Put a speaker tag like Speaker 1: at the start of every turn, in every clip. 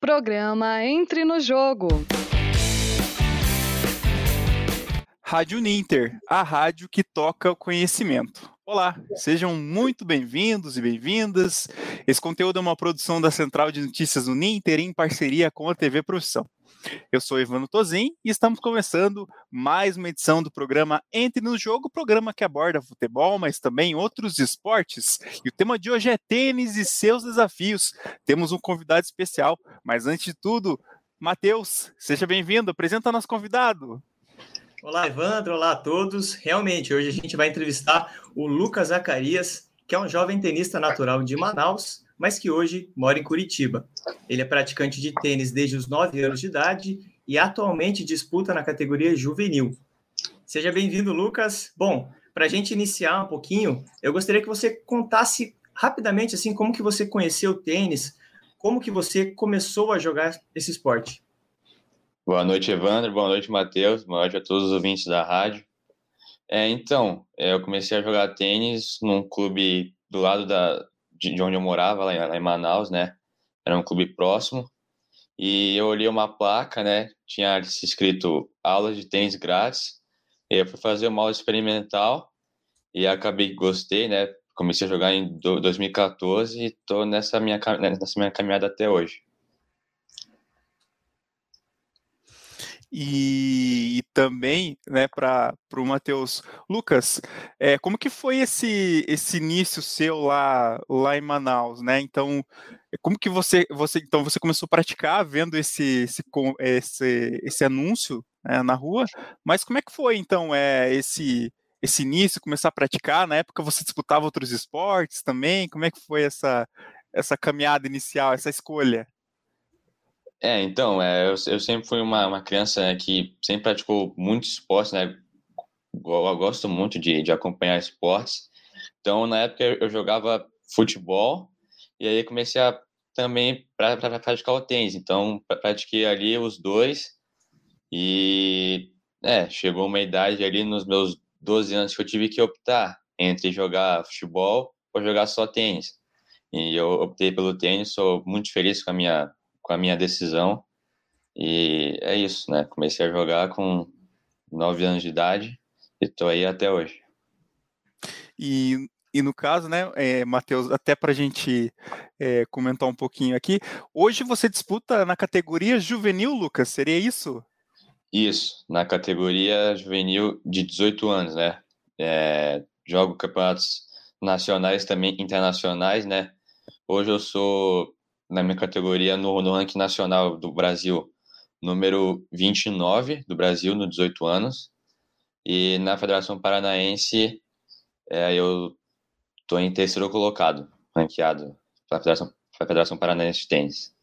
Speaker 1: Programa Entre no Jogo.
Speaker 2: Rádio Ninter, a rádio que toca o conhecimento. Olá, sejam muito bem-vindos e bem-vindas. Esse conteúdo é uma produção da Central de Notícias do Ninter em parceria com a TV Profissão. Eu sou Ivano Tozin e estamos começando mais uma edição do programa Entre no Jogo, programa que aborda futebol, mas também outros esportes. E o tema de hoje é tênis e seus desafios. Temos um convidado especial, mas antes de tudo, Matheus, seja bem-vindo, apresenta nosso convidado.
Speaker 3: Olá, Evandro, olá a todos. Realmente, hoje a gente vai entrevistar o Lucas Zacarias, que é um jovem tenista natural de Manaus, mas que hoje mora em Curitiba. Ele é praticante de tênis desde os 9 anos de idade e atualmente disputa na categoria juvenil. Seja bem-vindo, Lucas. Bom, para a gente iniciar um pouquinho, eu gostaria que você contasse rapidamente assim como que você conheceu o tênis, como que você começou a jogar esse esporte.
Speaker 4: Boa noite, Evandro. Boa noite, Matheus. Boa noite a todos os ouvintes da rádio. É, então, é, eu comecei a jogar tênis num clube do lado da, de onde eu morava, lá em Manaus, né? Era um clube próximo. E eu olhei uma placa, né? Tinha escrito aulas de tênis grátis. E eu fui fazer uma aula experimental e acabei gostei, né? Comecei a jogar em 2014 e tô nessa minha, nessa minha caminhada até hoje.
Speaker 2: E, e, também, né, para o Matheus Lucas, é, como que foi esse, esse início seu lá, lá em Manaus, né? Então, como que você, você, então você começou a praticar vendo esse, esse, esse, esse anúncio né, na rua, mas como é que foi, então, é, esse, esse início, começar a praticar? Na época você disputava outros esportes também? Como é que foi essa, essa caminhada inicial, essa escolha?
Speaker 4: É, então, é, eu, eu sempre fui uma, uma criança né, que sempre praticou muitos esportes, né? Eu, eu gosto muito de, de acompanhar esportes. Então, na época, eu jogava futebol e aí comecei a também para praticar o tênis. Então, pratiquei ali os dois e é, chegou uma idade ali nos meus 12 anos que eu tive que optar entre jogar futebol ou jogar só tênis. E eu optei pelo tênis, sou muito feliz com a minha com a minha decisão. E é isso, né? Comecei a jogar com 9 anos de idade e estou aí até hoje.
Speaker 2: E, e no caso, né, é, Matheus, até para a gente é, comentar um pouquinho aqui, hoje você disputa na categoria juvenil, Lucas, seria isso?
Speaker 4: Isso, na categoria juvenil de 18 anos, né? É, jogo campeonatos nacionais também internacionais, né? Hoje eu sou na minha categoria no, no ranking nacional do Brasil, número 29 do Brasil, no 18 anos. E na Federação Paranaense, é, eu estou em terceiro colocado, ranqueado pela Federação, pela Federação Paranaense de Tênis.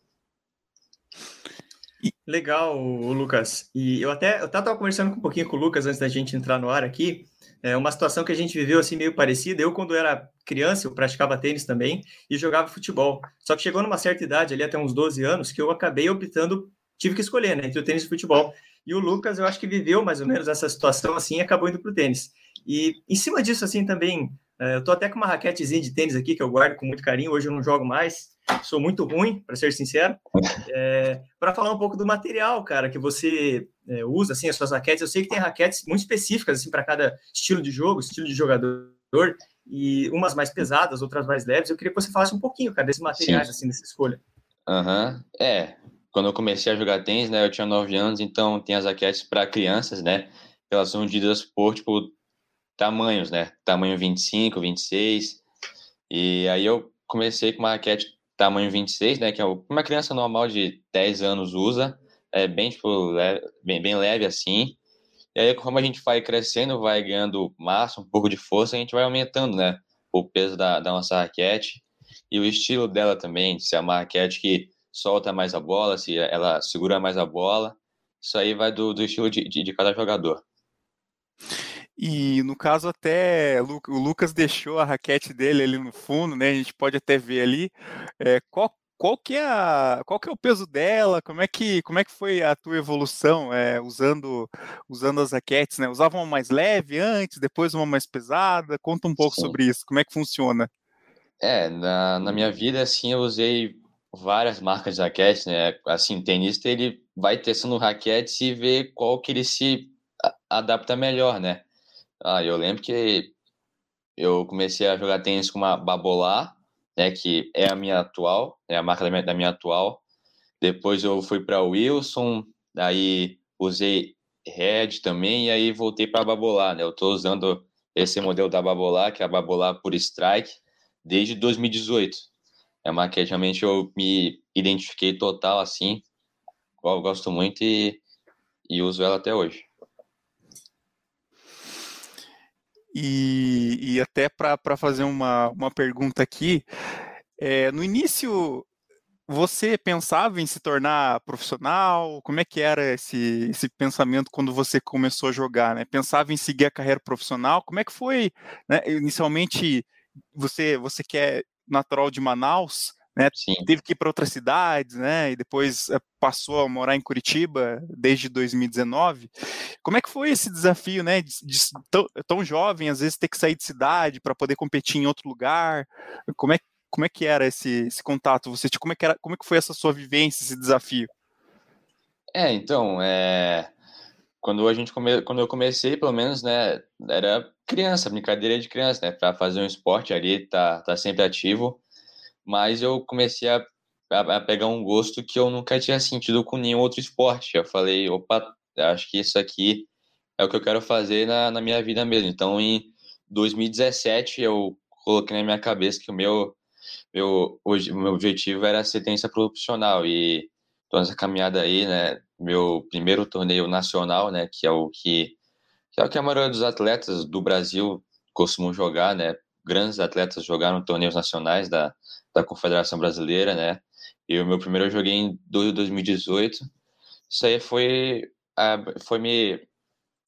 Speaker 3: Legal, Lucas. E eu até eu estava conversando um pouquinho com o Lucas antes da gente entrar no ar aqui. É uma situação que a gente viveu assim meio parecida. Eu, quando era criança, eu praticava tênis também e jogava futebol. Só que chegou numa certa idade, ali até uns 12 anos, que eu acabei optando, tive que escolher, né, entre o tênis e o futebol. E o Lucas, eu acho que viveu mais ou menos essa situação assim e acabou indo para o tênis. E em cima disso, assim, também, é, eu tô até com uma raquetezinha de tênis aqui que eu guardo com muito carinho. Hoje eu não jogo mais, sou muito ruim, para ser sincero. É, para falar um pouco do material, cara, que você é, usa, assim, as suas raquetes. Eu sei que tem raquetes muito específicas, assim, para cada estilo de jogo, estilo de jogador, e umas mais pesadas, outras mais leves. Eu queria que você falasse um pouquinho, cara, desses materiais, Sim. assim, dessa escolha.
Speaker 4: Aham, uhum. é. Quando eu comecei a jogar tênis, né, eu tinha 9 anos, então tem as raquetes para crianças, né, elas são medidas por, tipo, tamanhos, né, tamanho 25, 26, e aí eu comecei com uma raquete tamanho 26, né, que é uma criança normal de 10 anos usa, é bem, tipo, leve, bem, bem leve assim. E aí, como a gente vai crescendo, vai ganhando massa, um pouco de força, a gente vai aumentando, né, o peso da, da nossa raquete e o estilo dela também, se é uma raquete que solta mais a bola, se ela segura mais a bola. Isso aí vai do, do estilo de, de, de cada jogador.
Speaker 2: E no caso até o Lucas deixou a raquete dele ali no fundo, né? A gente pode até ver ali é, qual, qual que é a, qual que é o peso dela, como é que como é que foi a tua evolução é, usando usando as raquetes, né? Usava uma mais leve antes, depois uma mais pesada. Conta um pouco Sim. sobre isso, como é que funciona?
Speaker 4: É, na, na minha vida assim eu usei várias marcas de raquete, né? Assim, o tenista ele vai testando raquetes e vê qual que ele se adapta melhor, né? Ah, eu lembro que eu comecei a jogar tênis com uma Babolar, né, que é a minha atual, é a marca da minha, da minha atual. Depois eu fui para Wilson, daí usei Red também, e aí voltei para a Babolar, né? Eu estou usando esse modelo da Babolar, que é a Babolar por Strike, desde 2018. É uma que realmente eu me identifiquei total, assim, eu gosto muito e, e uso ela até hoje.
Speaker 2: E, e até para fazer uma, uma pergunta aqui, é, no início você pensava em se tornar profissional? Como é que era esse, esse pensamento quando você começou a jogar? Né? Pensava em seguir a carreira profissional? Como é que foi? Né? Inicialmente, você, você que é natural de Manaus, né? Teve que ir para outras cidades, né? E depois eh, passou a morar em Curitiba desde 2019. Como é que foi esse desafio, né? De, de tão, tão, jovem, às vezes ter que sair de cidade para poder competir em outro lugar. Como é, como é que era esse, esse contato? Você, como é que era, como é que foi essa sua vivência, esse desafio?
Speaker 4: É, então, é... quando a gente come... quando eu comecei, pelo menos, né, era criança, brincadeira de criança, né, para fazer um esporte ali, tá, tá sempre ativo mas eu comecei a, a, a, pegar um gosto que eu nunca tinha sentido com nenhum outro esporte. Eu falei, opa, acho que isso aqui é o que eu quero fazer na, na minha vida mesmo. Então, em 2017, eu coloquei na minha cabeça que o meu, meu, meu objetivo era ser tenista profissional. E tô nessa caminhada aí, né? Meu primeiro torneio nacional, né? Que é o que, que é o que a maioria dos atletas do Brasil costumam jogar, né? Grandes atletas jogaram torneios nacionais da, da Confederação Brasileira, né? E o meu primeiro eu joguei em 2018. Isso aí foi, foi me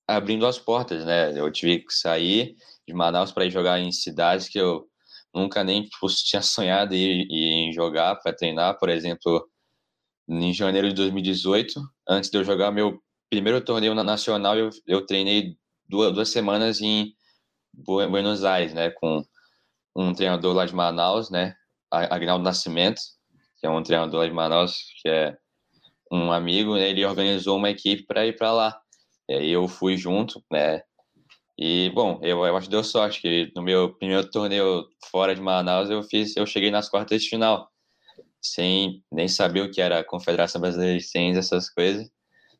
Speaker 4: abrindo as portas, né? Eu tive que sair de Manaus para ir jogar em cidades que eu nunca nem tinha sonhado em, em jogar para treinar, por exemplo, em janeiro de 2018, antes de eu jogar meu primeiro torneio nacional, eu, eu treinei duas, duas semanas em Buenos Aires, né, com um treinador lá de Manaus, né, Agnaldo Nascimento, que é um treinador de Manaus, que é um amigo, né, ele organizou uma equipe para ir para lá. E aí eu fui junto, né? E bom, eu, eu acho que deu sorte que no meu primeiro torneio fora de Manaus eu fiz, eu cheguei nas quartas de final, sem nem saber o que era a Confederação Brasileira de Tênis, essas coisas.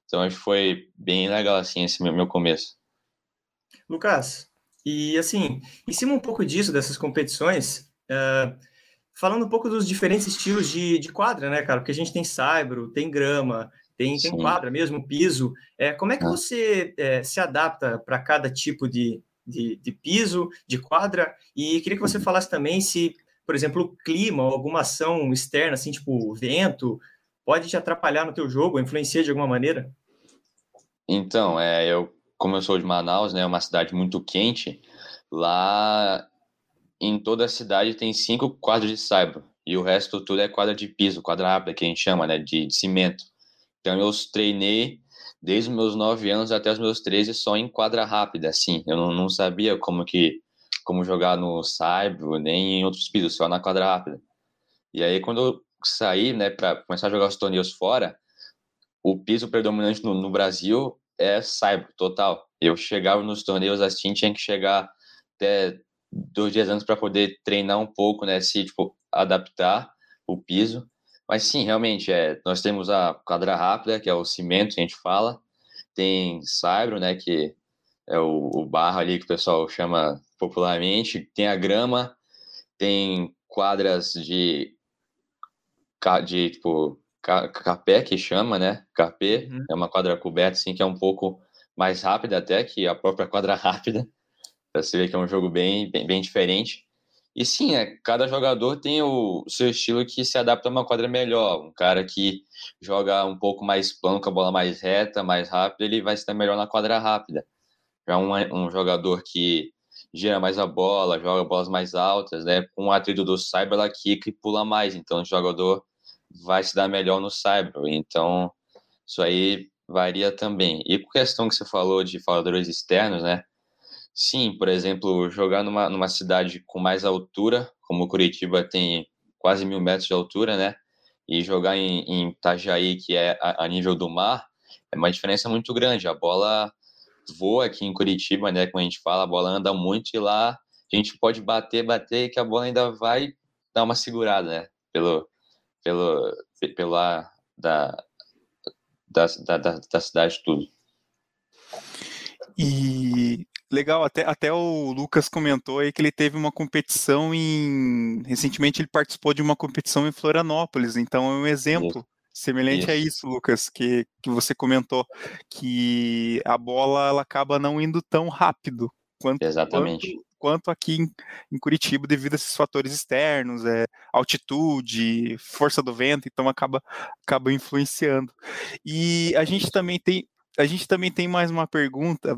Speaker 4: Então acho que foi bem legal assim esse meu, meu começo.
Speaker 3: Lucas, e assim, em cima um pouco disso dessas competições, uh, falando um pouco dos diferentes estilos de, de quadra, né, cara? Porque a gente tem saibro, tem grama, tem, tem quadra mesmo, piso. É, como é que ah. você é, se adapta para cada tipo de, de, de, piso, de quadra? E queria que você falasse também se, por exemplo, o clima ou alguma ação externa, assim, tipo vento, pode te atrapalhar no teu jogo, influencia de alguma maneira?
Speaker 4: Então, é, eu, como eu sou de Manaus, né, uma cidade muito quente, lá em toda a cidade tem cinco quadros de saibro e o resto tudo é quadra de piso, quadra rápida que a gente chama, né, de, de cimento. Então eu treinei desde os meus 9 anos até os meus 13 só em quadra rápida, assim. Eu não, não sabia como que como jogar no saibro, nem em outros pisos, só na quadra rápida. E aí quando eu saí, né, para começar a jogar os torneios fora, o piso predominante no, no Brasil é saibro total. Eu chegava nos torneios assim, tinha que chegar até dois dias antes para poder treinar um pouco, né? Se tipo, adaptar o piso. Mas sim, realmente, é, nós temos a quadra rápida, que é o cimento que a gente fala. Tem saibro, né? Que é o, o barro ali que o pessoal chama popularmente. Tem a grama, tem quadras de, de tipo, capé, que chama, né? Capé, uhum. é uma quadra coberta, assim, que é um pouco mais rápida até que a própria quadra rápida. Você vê que é um jogo bem, bem, bem diferente. E sim, é, cada jogador tem o seu estilo que se adapta a uma quadra melhor. Um cara que joga um pouco mais plano, com a bola mais reta, mais rápida, ele vai estar melhor na quadra rápida. Já um, um jogador que gira mais a bola, joga bolas mais altas, né? Com o atrito do cyber, ela quica e pula mais. Então, o jogador vai se dar melhor no cyber. Então, isso aí varia também. E com questão que você falou de faladores externos, né? Sim, por exemplo, jogar numa, numa cidade com mais altura, como Curitiba tem quase mil metros de altura, né? e jogar em, em Itajaí, que é a, a, nível do mar, é uma diferença muito grande. A bola voa aqui em Curitiba, né? Como a gente fala, a bola anda muito e lá a gente pode bater, bater, que a bola ainda vai dar uma segurada, né? Pelo, pelo, ar da, da, da, da cidade tudo.
Speaker 2: E legal, até, até o Lucas comentou aí que ele teve uma competição em. Recentemente ele participou de uma competição em Florianópolis, então é um exemplo. Semelhante isso. a isso, Lucas, que, que você comentou, que a bola ela acaba não indo tão rápido quanto,
Speaker 4: Exatamente.
Speaker 2: quanto, quanto aqui em, em, Curitiba, devido a esses fatores externos, é, altitude, força do vento, então acaba, acaba influenciando. E a gente também tem a gente também tem mais uma pergunta,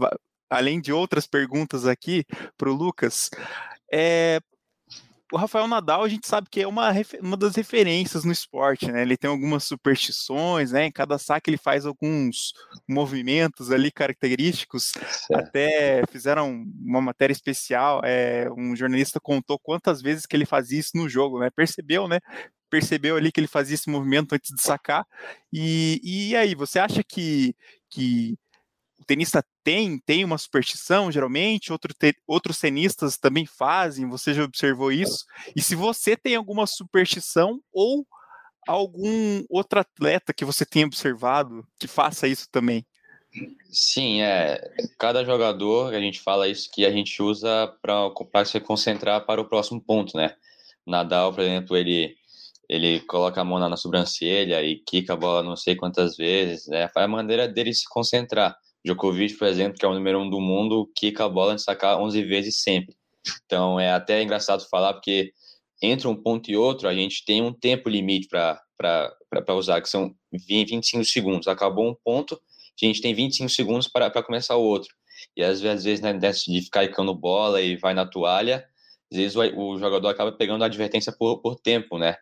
Speaker 2: além de outras perguntas aqui para o Lucas. É, o Rafael Nadal, a gente sabe que é uma, uma das referências no esporte, né? Ele tem algumas superstições, né? Em cada saque ele faz alguns movimentos ali característicos. Certo. Até fizeram uma matéria especial, é, um jornalista contou quantas vezes que ele fazia isso no jogo, né? Percebeu, né? Percebeu ali que ele fazia esse movimento antes de sacar. E, e aí, você acha que, que tenista tem, tem uma superstição, geralmente, outro te, outros tenistas também fazem, você já observou isso? E se você tem alguma superstição ou algum outro atleta que você tenha observado que faça isso também?
Speaker 4: Sim, é. Cada jogador, a gente fala isso que a gente usa para se concentrar para o próximo ponto, né? Nadal, por exemplo, ele ele coloca a mão na, sobrancelha e quica a bola não sei quantas vezes, né? Faz a maneira dele se concentrar. Djokovic, por exemplo, que é o número um do mundo, quica a bola de sacar 11 vezes sempre. Então é até engraçado falar, porque entre um ponto e outro, a gente tem um tempo limite para usar, que são 20, 25 segundos. Acabou um ponto, a gente tem 25 segundos para começar o outro. E às vezes, às vezes né, de ficar icando bola e vai na toalha, às vezes o, o jogador acaba pegando a advertência por, por tempo, né?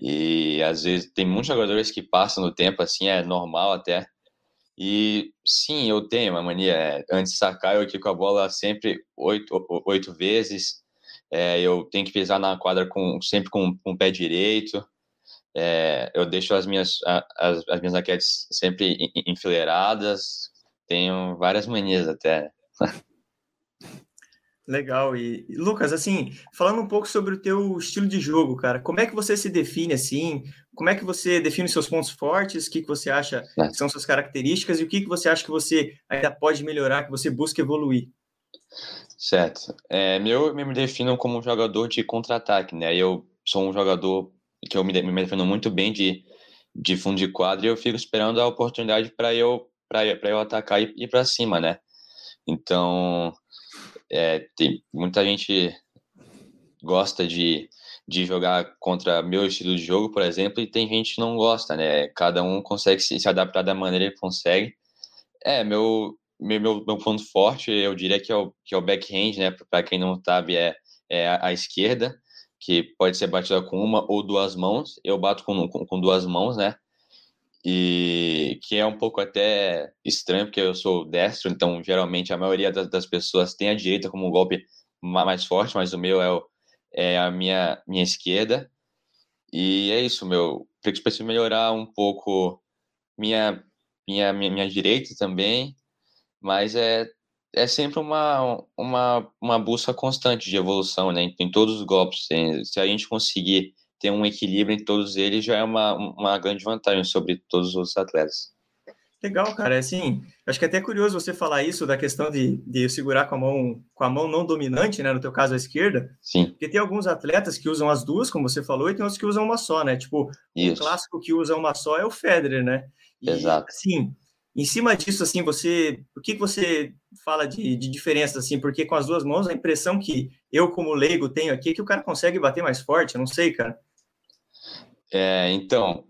Speaker 4: E às vezes tem muitos jogadores que passam no tempo, assim, é normal até. E sim, eu tenho uma mania. É, antes de sacar, eu quico a bola sempre oito, oito vezes. É, eu tenho que pisar na quadra com, sempre com, com o pé direito. É, eu deixo as minhas, as, as minhas raquetes sempre enfileiradas. Tenho várias manias até.
Speaker 3: Legal. E, Lucas, assim, falando um pouco sobre o teu estilo de jogo, cara, como é que você se define assim? Como é que você define seus pontos fortes? O que, que você acha que são suas características e o que, que você acha que você ainda pode melhorar, que você busca evoluir?
Speaker 4: Certo. É, meu, eu me defino como um jogador de contra-ataque, né? Eu sou um jogador que eu me, me defino muito bem de, de fundo de quadro e eu fico esperando a oportunidade para eu para eu atacar e ir para cima, né? Então, é, tem muita gente gosta de, de jogar contra meu estilo de jogo, por exemplo, e tem gente que não gosta, né? Cada um consegue se, se adaptar da maneira que consegue. É, meu, meu, meu, meu ponto forte, eu diria que é o, que é o backhand, né? Para quem não sabe, é, é a, a, esquerda, que pode ser batida com uma ou duas mãos. Eu bato com, com, com duas mãos, né? E que é um pouco até estranho, porque eu sou destro, então geralmente a maioria das, pessoas tem a direita como um golpe mais forte, mas o meu é, o, é a minha, minha esquerda. E é isso, meu. Preciso melhorar um pouco minha, minha, minha, minha direita também, mas é, é sempre uma, uma, uma busca constante de evolução, né? Em todos os golpes. Se a gente conseguir ter um equilíbrio em todos eles já é uma, uma grande vantagem sobre todos os atletas.
Speaker 3: Legal, cara. É assim, acho que é até curioso você falar isso da questão de, de segurar com a mão com a mão não dominante, né? No teu caso, a esquerda.
Speaker 4: Sim.
Speaker 3: Porque tem alguns atletas que usam as duas, como você falou, e tem outros que usam uma só, né? Tipo, o clássico que usa uma só é o Federer, né?
Speaker 4: E, Exato.
Speaker 3: Assim, em cima disso, assim, você, o que você fala de, de diferença, assim? Porque com as duas mãos, a impressão que eu, como leigo, tenho aqui é que o cara consegue bater mais forte. Eu não sei, cara.
Speaker 4: É, então,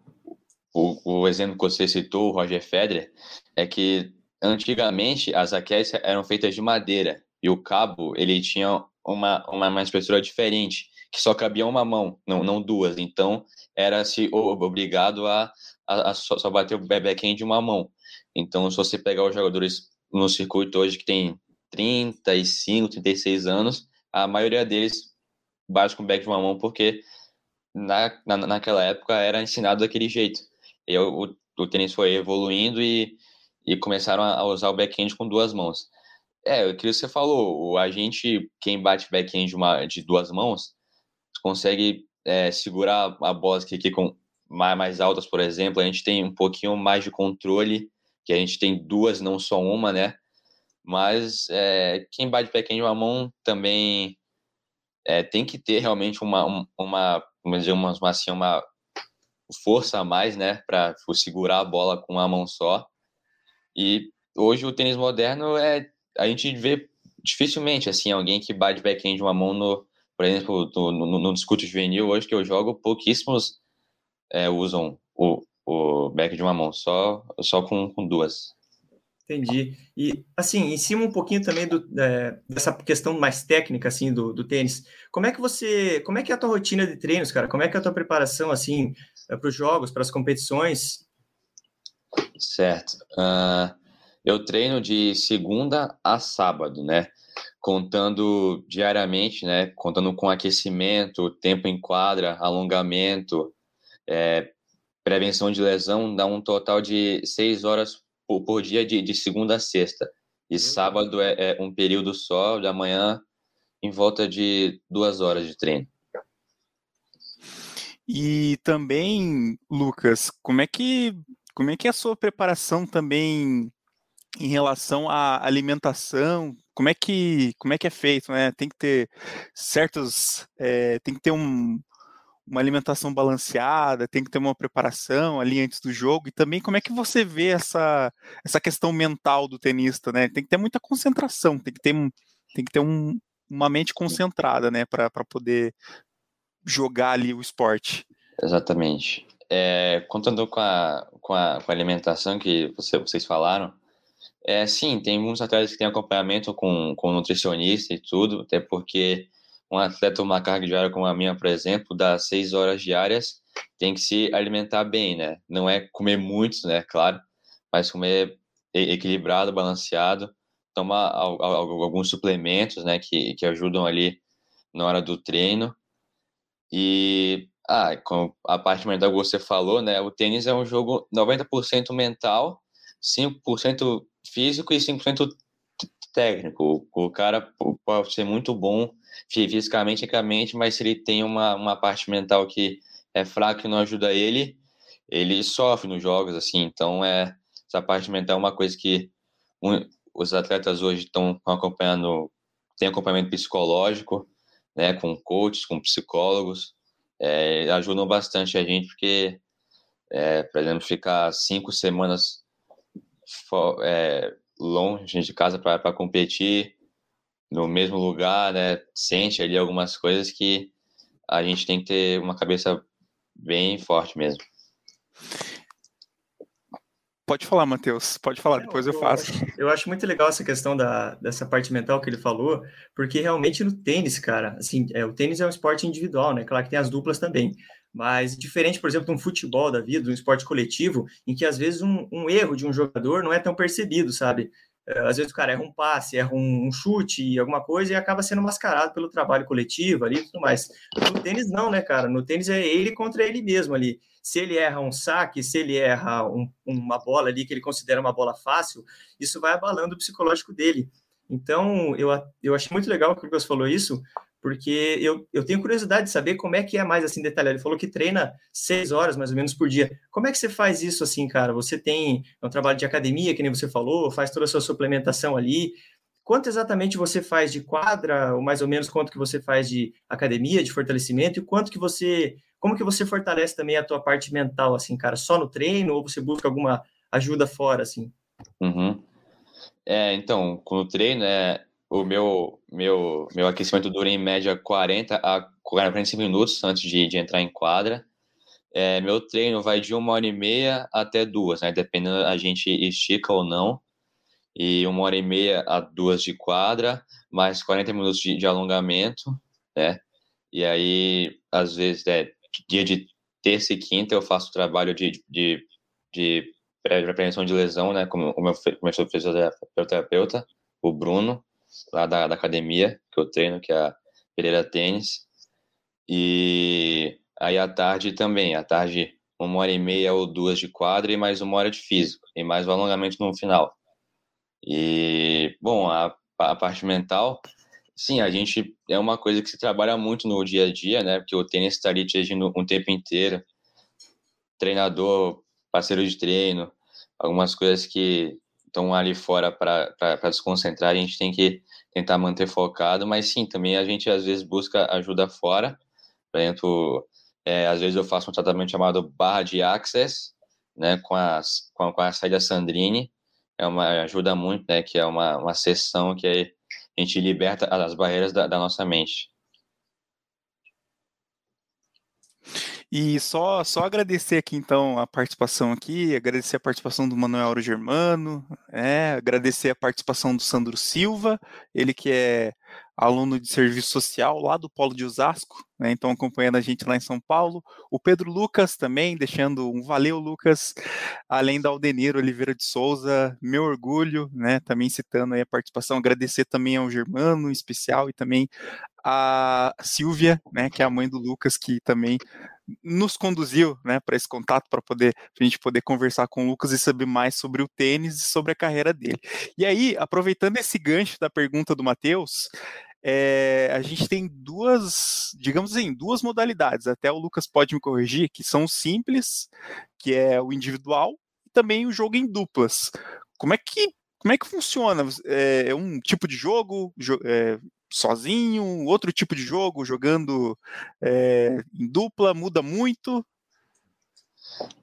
Speaker 4: o, o, exemplo que você citou, o Roger Federer, é que antigamente as raquetes eram feitas de madeira e o cabo ele tinha uma, uma, uma espessura diferente, que só cabia uma mão, não, não duas. Então, era-se obrigado a, a, a só, só, bater o backhand de uma mão. Então, se você pegar os jogadores no circuito hoje que tem 35, 36 anos, a maioria deles bate com o back de uma mão porque na, na, naquela época era ensinado daquele jeito. E o, o tênis foi evoluindo e, e começaram a usar o backhand com duas mãos. É, o que você falou, a gente, quem bate backhand de, uma, de duas mãos, consegue é, segurar a bola aqui, com mais, mais altas, por exemplo, a gente tem um pouquinho mais de controle, que a gente tem duas, não só uma, né? Mas é, quem bate backhand de uma mão também é, tem que ter realmente uma, uma, vamos dizer, uma, assim, uma força a mais, né, para segurar a bola com uma mão só. E hoje o tênis moderno é a gente vê dificilmente assim alguém que bate backhand de uma mão no, por exemplo, no, no, no discute juvenil hoje que eu jogo, pouquíssimos é, usam o, o back de uma mão, só só com, com duas.
Speaker 3: Entendi. E, assim, em cima um pouquinho também do, é, dessa questão mais técnica, assim, do, do tênis, como é que você, como é que é a tua rotina de treinos, cara? Como é que é a tua preparação, assim, é, para os jogos, para as competições?
Speaker 4: Certo. Uh, eu treino de segunda a sábado, né? Contando diariamente, né? Contando com aquecimento, tempo em quadra, alongamento, é, prevenção de lesão, dá um total de seis horas por, por dia de, de, segunda a sexta. E uhum. sábado é, é, um período só, da manhã, em volta de duas horas de treino.
Speaker 2: E também, Lucas, como é que como é que é a sua preparação também em relação à alimentação? Como é que como é que é feito, né? Tem que ter certos, é, tem que ter um, uma alimentação balanceada, tem que ter uma preparação ali antes do jogo, e também como é que você vê essa, essa questão mental do tenista, né? Tem que ter muita concentração, tem que ter, tem que ter um, uma mente concentrada, né, para poder jogar ali o esporte.
Speaker 4: Exatamente. É, contando com a, com, a, com a alimentação que você, vocês falaram, é, sim, tem muitos atletas que têm acompanhamento com, com nutricionista e tudo, até porque um atleta uma carga diária como a minha, por exemplo, dá seis horas diárias, tem que se alimentar bem, né? Não é comer muito, né? Claro, mas comer equilibrado, balanceado, tomar alguns suplementos, né? Que, que ajudam ali na hora do treino. E ah, com a parte mental que você falou, né? O tênis é um jogo 90% mental, 5% físico e 5% técnico. O cara pode ser muito bom fisicamente, tecnicamente, mas se ele tem uma, uma parte mental que é fraca e não ajuda ele, ele sofre nos jogos, assim. Então, é, essa parte mental é uma coisa que um, os atletas hoje estão acompanhando, tem acompanhamento psicológico, né, com coaches, com psicólogos, é, ajudam bastante a gente, porque, é, por exemplo, ficar cinco semanas é, longe de casa para competir, no mesmo lugar, né? Sente ali algumas coisas que a gente tem que ter uma cabeça bem forte mesmo.
Speaker 2: Pode falar, Matheus. Pode falar, depois eu, eu faço.
Speaker 3: Eu acho muito legal essa questão da, dessa parte mental que ele falou, porque realmente no tênis, cara, assim, é, o tênis é um esporte individual, né? Claro que tem as duplas também. Mas diferente, por exemplo, de um futebol da vida, de um esporte coletivo, em que às vezes um, um erro de um jogador não é tão percebido, sabe? É, às vezes o cara erra um passe, erra um, chute, alguma coisa, e acaba sendo mascarado pelo trabalho coletivo ali e tudo mais. No tênis, não, né, cara? No tênis é ele contra ele mesmo ali. Se ele erra um saque, se ele erra um, uma bola ali que ele considera uma bola fácil, isso vai abalando o psicológico dele. Então, eu, eu achei muito legal que o Lucas falou isso, porque eu, eu tenho curiosidade de saber como é que é mais assim detalhado. Ele falou que treina seis horas mais ou menos por dia. Como é que você faz isso assim, cara? Você tem um trabalho de academia, que nem você falou, faz toda a sua suplementação ali. Quanto exatamente você faz de quadra, ou mais ou menos quanto que você faz de academia, de fortalecimento, e quanto que você, como que você fortalece também a tua parte mental, assim, cara? Só no treino ou você busca alguma ajuda fora, assim?
Speaker 4: Uhum. É, então, com o treino, é, o meu, meu, meu aquecimento dura em média 40 a 45 minutos antes de, de entrar em quadra. É, meu treino vai de uma hora e meia até duas, né? Dependendo a gente estica ou não. E uma hora e meia a duas de quadra, mais 40 minutos de, de alongamento, né? E aí, às vezes, é, dia de terça e quinta eu faço trabalho de, de, de prevenção de lesão, né? Como o meu, meu fisioterapeuta, o Bruno lá da, da academia que eu treino, que é a Pereira Tênis. E Aí à tarde também, à tarde uma hora e meia ou duas de quadra e mais uma hora de físico, e mais o alongamento no final. E, bom, a, a parte mental, sim, a gente é uma coisa que se trabalha muito no dia a dia, né? Porque o tênis está ali te agindo um tempo inteiro. Treinador, parceiro de treino, algumas coisas que estão ali fora para desconcentrar, a gente tem que tentar manter focado, mas sim, também a gente às vezes busca ajuda fora. Por exemplo, é, às vezes eu faço um tratamento chamado barra de access, né, com, as, com, com a saída Sandrine, é uma ajuda muito, né, que é uma, uma sessão que a gente liberta as barreiras da, da nossa mente.
Speaker 2: E só, só agradecer aqui, então, a participação aqui, agradecer a participação do Manuel Auro Germano, é, agradecer a participação do Sandro Silva, ele que é aluno de serviço social lá do Polo de Osasco, né, então acompanhando a gente lá em São Paulo. O Pedro Lucas também, deixando um valeu, Lucas, além da Aldeniro Oliveira de Souza, meu orgulho, né, também citando a participação, agradecer também ao Germano, em especial, e também a Silvia, né, que é a mãe do Lucas, que também nos conduziu, né, para esse contato, para poder a gente poder conversar com o Lucas e saber mais sobre o tênis e sobre a carreira dele. E aí, aproveitando esse gancho da pergunta do Matheus, é, a gente tem duas, digamos assim, duas modalidades. Até o Lucas pode me corrigir, que são simples, que é o individual, e também o jogo em duplas. Como é que como é que funciona? É, é um tipo de jogo é, sozinho, outro tipo de jogo, jogando é, em dupla, muda muito?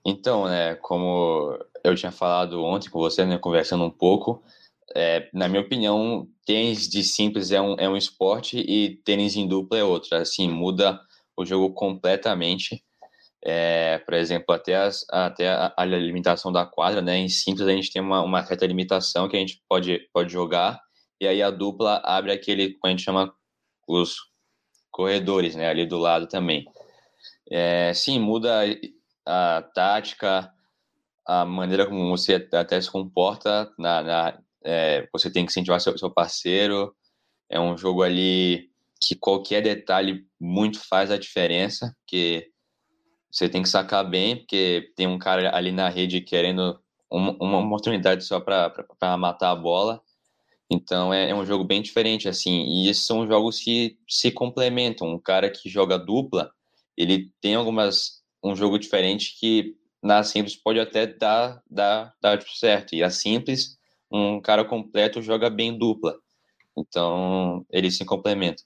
Speaker 4: Então, né, como eu tinha falado ontem com você, né, conversando um pouco, é, na minha opinião, tênis de simples é um, é um esporte e tênis em dupla é outro. Assim, muda o jogo completamente. É, por exemplo, até, as, até a, a, limitação da quadra, né? Em simples a gente tem uma, uma certa limitação que a gente pode, pode jogar, e aí a dupla abre aquele que a gente chama os corredores, né? Ali do lado também. É, sim, muda a, a tática, a maneira como você até se comporta na, na é, você tem que incentivar seu, seu parceiro. É um jogo ali que qualquer detalhe muito faz a diferença, que você tem que sacar bem, porque tem um cara ali na rede querendo uma, uma oportunidade só para matar a bola. Então é, é, um jogo bem diferente, assim. E esses são jogos que se complementam. Um cara que joga dupla, ele tem algumas um jogo diferente que na simples pode até dar, dar, dar certo. E a simples um cara completo joga bem dupla. Então, eles se complementam.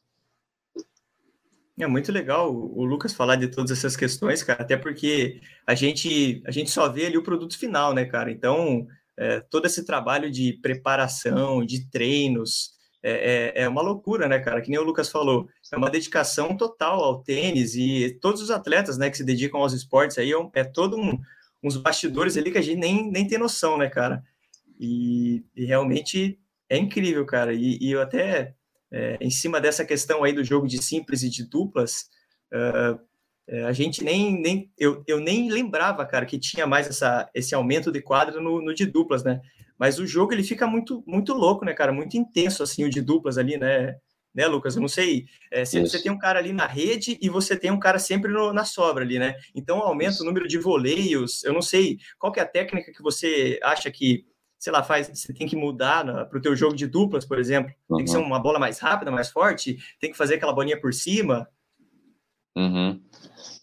Speaker 3: É muito legal o Lucas falar de todas essas questões, cara, até porque a gente, a gente só vê ali o produto final, né, cara? Então, é, todo esse trabalho de preparação, de treinos, é, é, é, uma loucura, né, cara? Que nem o Lucas falou, é uma dedicação total ao tênis e todos os atletas, né, que se dedicam aos esportes aí, é, é todo um, uns bastidores ali que a gente nem, nem tem noção, né, cara? E, e realmente é incrível, cara. E, e eu até, é, em cima dessa questão aí do jogo de simples e de duplas, uh, a gente nem, nem eu, eu nem lembrava, cara, que tinha mais essa, esse aumento de quadra no, no de duplas, né? Mas o jogo ele fica muito muito louco, né, cara? Muito intenso assim o de duplas ali, né? Né, Lucas? Eu não sei. É, se você tem um cara ali na rede e você tem um cara sempre no, na sobra ali, né? Então aumenta Isso. o número de voleios. Eu não sei qual que é a técnica que você acha que sei lá, faz, você tem que mudar para o teu jogo de duplas, por exemplo. Uhum. Tem que ser uma bola mais rápida, mais forte, tem que fazer aquela bolinha por cima.
Speaker 4: Uhum.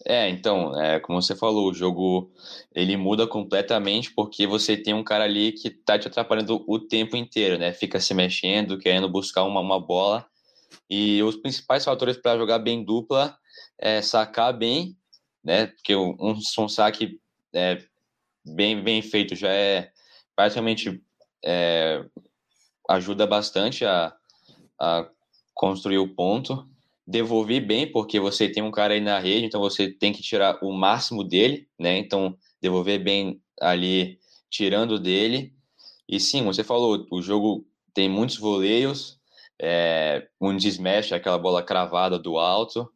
Speaker 4: É, então, é, como você falou, o jogo ele muda completamente porque você tem um cara ali que tá te atrapalhando o tempo inteiro, né? Fica se mexendo, querendo buscar uma, uma bola. E os principais fatores para jogar bem dupla é sacar bem, né? Porque um, um saque é, bem, bem feito já é praticamente é, ajuda bastante a, a construir o ponto. Devolver bem, porque você tem um cara aí na rede, então você tem que tirar o máximo dele, né? Então, devolver bem ali, tirando dele. E sim, você falou, o jogo tem muitos voleios, é, um desmexe, aquela bola cravada do alto.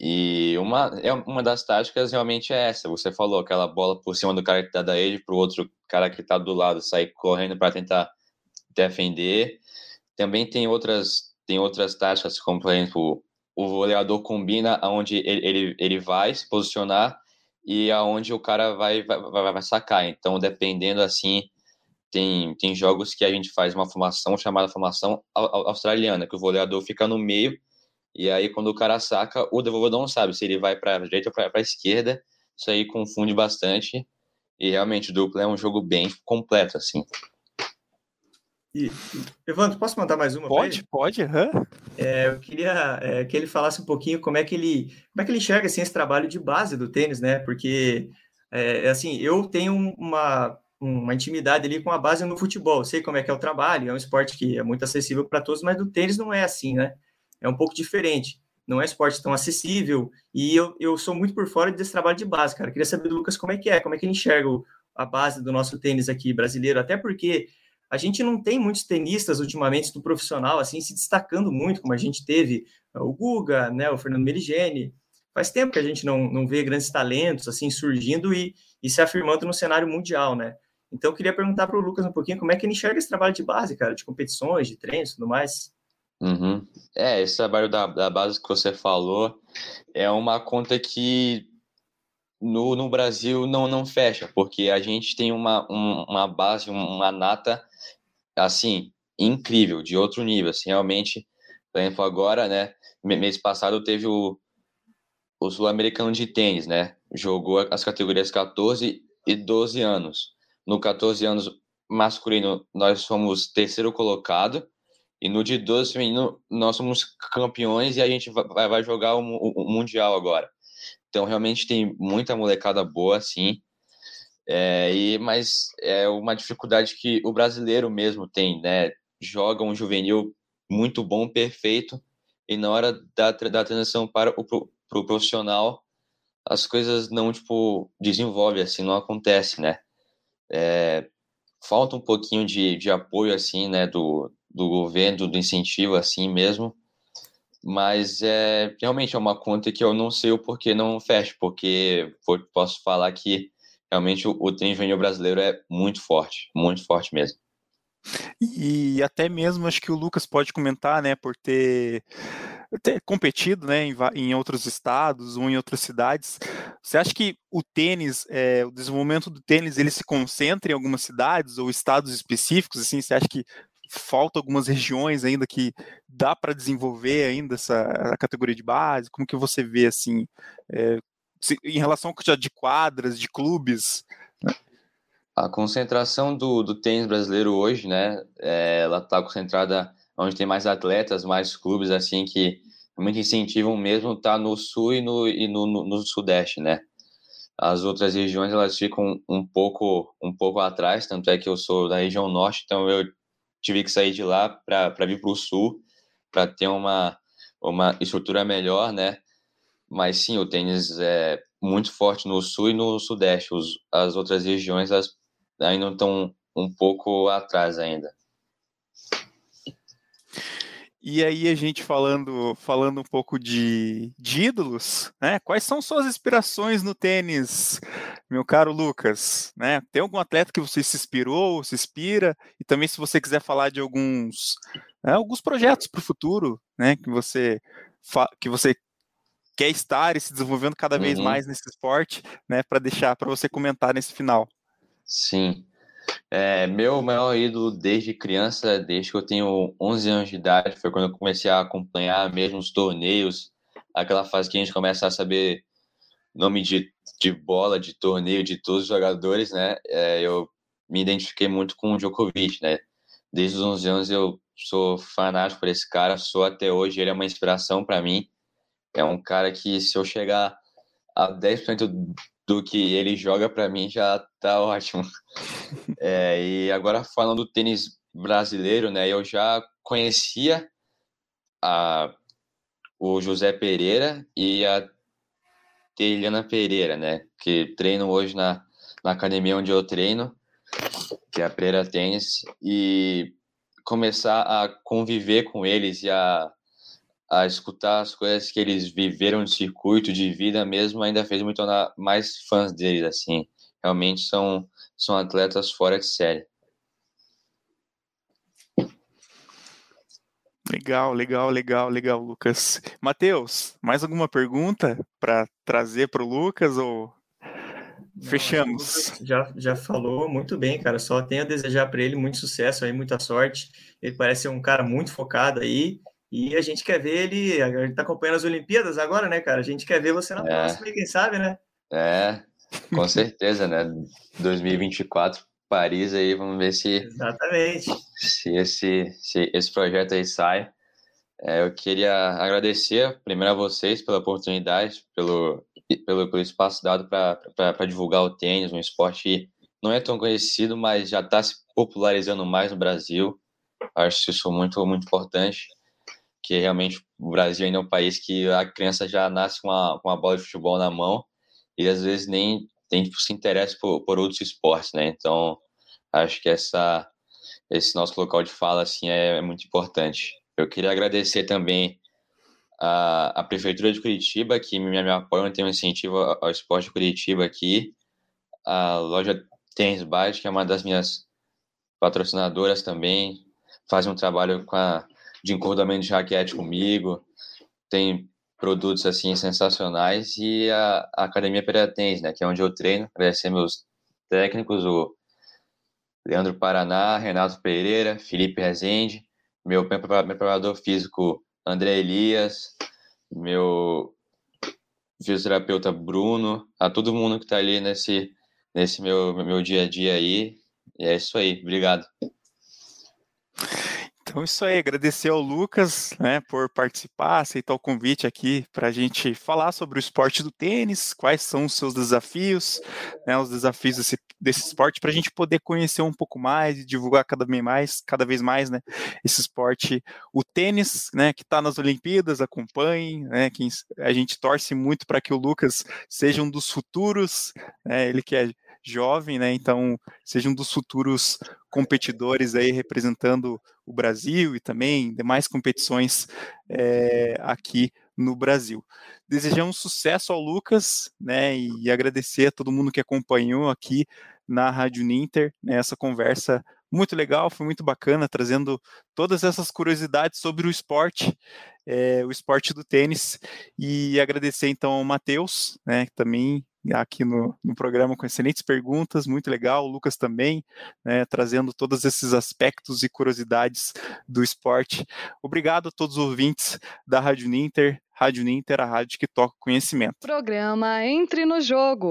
Speaker 4: E uma, é uma das táticas realmente é essa. Você falou aquela bola por cima do cara que está da rede para o outro cara que está do lado sair correndo para tentar defender. Também tem outras tem outras táticas, como por exemplo o goleador combina aonde ele, ele, ele vai se posicionar e aonde o cara vai, vai, vai, sacar. Então, dependendo assim, tem, tem jogos que a gente faz uma formação chamada formação australiana, que o goleador fica no meio e aí quando o cara saca, o devolvedor não sabe se ele vai para a direita ou para a esquerda. Isso aí confunde bastante. E realmente o duplo é um jogo bem completo assim.
Speaker 3: E, Evandro, posso mandar mais uma?
Speaker 2: Pode, pode. Uhum.
Speaker 3: É, eu queria é, que ele falasse um pouquinho como é que ele, como é que ele enxerga assim, esse trabalho de base do tênis, né? Porque é, assim, eu tenho uma, uma intimidade ali com a base no futebol. Eu sei como é que é o trabalho, é um esporte que é muito acessível para todos, mas do tênis não é assim, né? É um pouco diferente. Não é esporte tão acessível e eu, eu sou muito por fora desse trabalho de base, cara. Queria saber do Lucas como é que é, como é que ele enxerga a base do nosso tênis aqui brasileiro, até porque a gente não tem muitos tenistas ultimamente do profissional assim se destacando muito, como a gente teve uh, o Guga, né, o Fernando Meligeni. Faz tempo que a gente não, não vê grandes talentos assim surgindo e, e se afirmando no cenário mundial, né? Então eu queria perguntar para o Lucas um pouquinho como é que ele enxerga esse trabalho de base, cara, de competições, de treinos, tudo mais.
Speaker 4: Uhum. É, esse trabalho da, da base que você falou é uma conta que no, no Brasil não, não fecha, porque a gente tem uma, um, uma base, uma nata assim, incrível, de outro nível, assim, realmente, por exemplo, agora, né, mês passado teve o, o Sul-Americano de Tênis, né, jogou as categorias 14 e 12 anos. No 14 anos masculino, nós fomos terceiro colocado, e no de 12 feminino, nós somos campeões e a gente vai, vai jogar o, o, Mundial agora. Então, realmente tem muita molecada boa, assim, é, e, mas é uma dificuldade que o brasileiro mesmo tem, né? Joga um juvenil muito bom, perfeito, e na hora da, da transição para o pro profissional, as coisas não, tipo, desenvolvem, assim, não acontece, né? É, falta um pouquinho de, de apoio, assim, né, do, do governo, do incentivo, assim mesmo, mas é realmente é uma conta que eu não sei o porquê não fecha, porque posso falar que realmente o, o trem juvenil brasileiro é muito forte, muito forte mesmo.
Speaker 2: E até mesmo acho que o Lucas pode comentar, né, por ter, ter competido, né, em, em, outros estados ou em outras cidades. Você acha que o tênis, é, o desenvolvimento do tênis, ele se concentra em algumas cidades ou estados específicos? Assim, você acha que falta algumas regiões ainda que dá para desenvolver ainda essa categoria de base? Como que você vê assim? É, em relação à de quadras, de clubes? Né?
Speaker 4: A concentração do, do tênis brasileiro hoje, né, é, ela está concentrada onde tem mais atletas, mais clubes, assim, que muito incentivam mesmo, tá no sul e no, e no, no, no sudeste, né. As outras regiões, elas ficam um pouco, um pouco atrás, tanto é que eu sou da região norte, então eu tive que sair de lá para vir para o sul, para ter uma, uma estrutura melhor, né, mas sim, o tênis é muito forte no sul e no sudeste. Os, as outras regiões ainda estão um pouco atrás ainda.
Speaker 2: E aí a gente falando, falando um pouco de, de ídolos, né? Quais são suas inspirações no tênis, meu caro Lucas? Né? Tem algum atleta que você se inspirou, se inspira? E também se você quiser falar de alguns, né, alguns projetos para o futuro, né? Que você que você quer estar e se desenvolvendo cada uhum. vez mais nesse esporte, né, para deixar para você comentar nesse final.
Speaker 4: Sim. É, meu maior ídolo desde criança, desde que eu tenho 11 anos de idade, foi quando eu comecei a acompanhar mesmo os torneios, aquela fase que a gente começa a saber nome de, de bola, de torneio, de todos os jogadores, né? É, eu me identifiquei muito com o Djokovic, né? Desde os 11 anos eu sou fanático por esse cara, sou até hoje, ele é uma inspiração para mim. É um cara que, se eu chegar a 10% do que ele joga, para mim já tá ótimo. É, e agora, falando do tênis brasileiro, né, eu já conhecia a, o José Pereira e a Teliana Pereira, né, que treinam hoje na, na academia onde eu treino, que é a Pereira Tênis, e começar a conviver com eles e a a escutar as coisas que eles viveram de circuito, de vida mesmo, ainda fez me tornar mais fãs deles, assim. Realmente são, são atletas fora de série.
Speaker 2: Legal, legal, legal, legal, Lucas. Matheus, mais alguma pergunta para trazer para o Lucas ou Fechamos.
Speaker 3: Já, já falou muito bem, cara. Só tenho a desejar para ele muito sucesso aí, muita sorte. Ele parece ser um cara muito focado aí. E a gente quer ver ele. A gente tá acompanhando as Olimpíadas agora, né, cara? A gente quer ver você na é. próxima, quem sabe, né?
Speaker 4: É, com certeza, né? 2024, Paris aí, vamos ver se.
Speaker 3: Exatamente.
Speaker 4: Se esse, se esse projeto aí sai. É, eu queria agradecer primeiro a vocês pela oportunidade, pelo, pelo, pelo espaço dado para divulgar o tênis, um esporte que não é tão conhecido, mas já está se popularizando mais no Brasil. Acho isso muito, muito importante, que realmente o Brasil ainda é um país que a criança já nasce com uma, com uma bola de futebol na mão e às vezes nem tem tipo, se interessa por, por outros esportes, né? Então, acho que essa, esse nosso local de fala assim, é, é muito importante. Eu queria agradecer também a, a Prefeitura de Curitiba, que me, me apoia, tem um incentivo ao, esporte de Curitiba aqui, a loja Tênis Byte, que é uma das minhas patrocinadoras também, faz um trabalho com a, de encordamento de raquete comigo, tem produtos assim sensacionais e a, a Academia Pereira Tênis, né, que é onde eu treino, agradecer meus técnicos, o Leandro Paraná, Renato Pereira, Felipe Rezende, meu preparador físico André Elias, meu fisioterapeuta Bruno, a todo mundo que está ali nesse, nesse meu, meu dia a dia aí. E é isso aí. Obrigado.
Speaker 2: Então, isso aí, agradecer ao Lucas né, por participar, aceitar o convite aqui para a gente falar sobre o esporte do tênis, quais são os seus desafios, né, os desafios desse, desse esporte, para a gente poder conhecer um pouco mais e divulgar cada vez mais, cada vez mais né, esse esporte, o tênis, né, que está nas Olimpíadas, acompanhe, né, quem, a gente torce muito para que o Lucas seja um dos futuros, né, ele que é jovem, né? Então, seja um dos futuros competidores aí representando o Brasil e também demais competições é, aqui no Brasil. Desejamos sucesso ao Lucas, né? E agradecer a todo mundo que acompanhou aqui na Rádio Ninter, né, essa conversa muito legal, foi muito bacana, trazendo todas essas curiosidades sobre o esporte, é, o esporte do tênis, e agradecer então ao Matheus, né, que também aqui no, no, programa com excelentes perguntas, muito legal. O Lucas também, né, trazendo todos esses aspectos e curiosidades do esporte. Obrigado a todos os ouvintes da Rádio Ninter. Rádio Ninter, a rádio que toca conhecimento.
Speaker 1: Programa Entre no Jogo.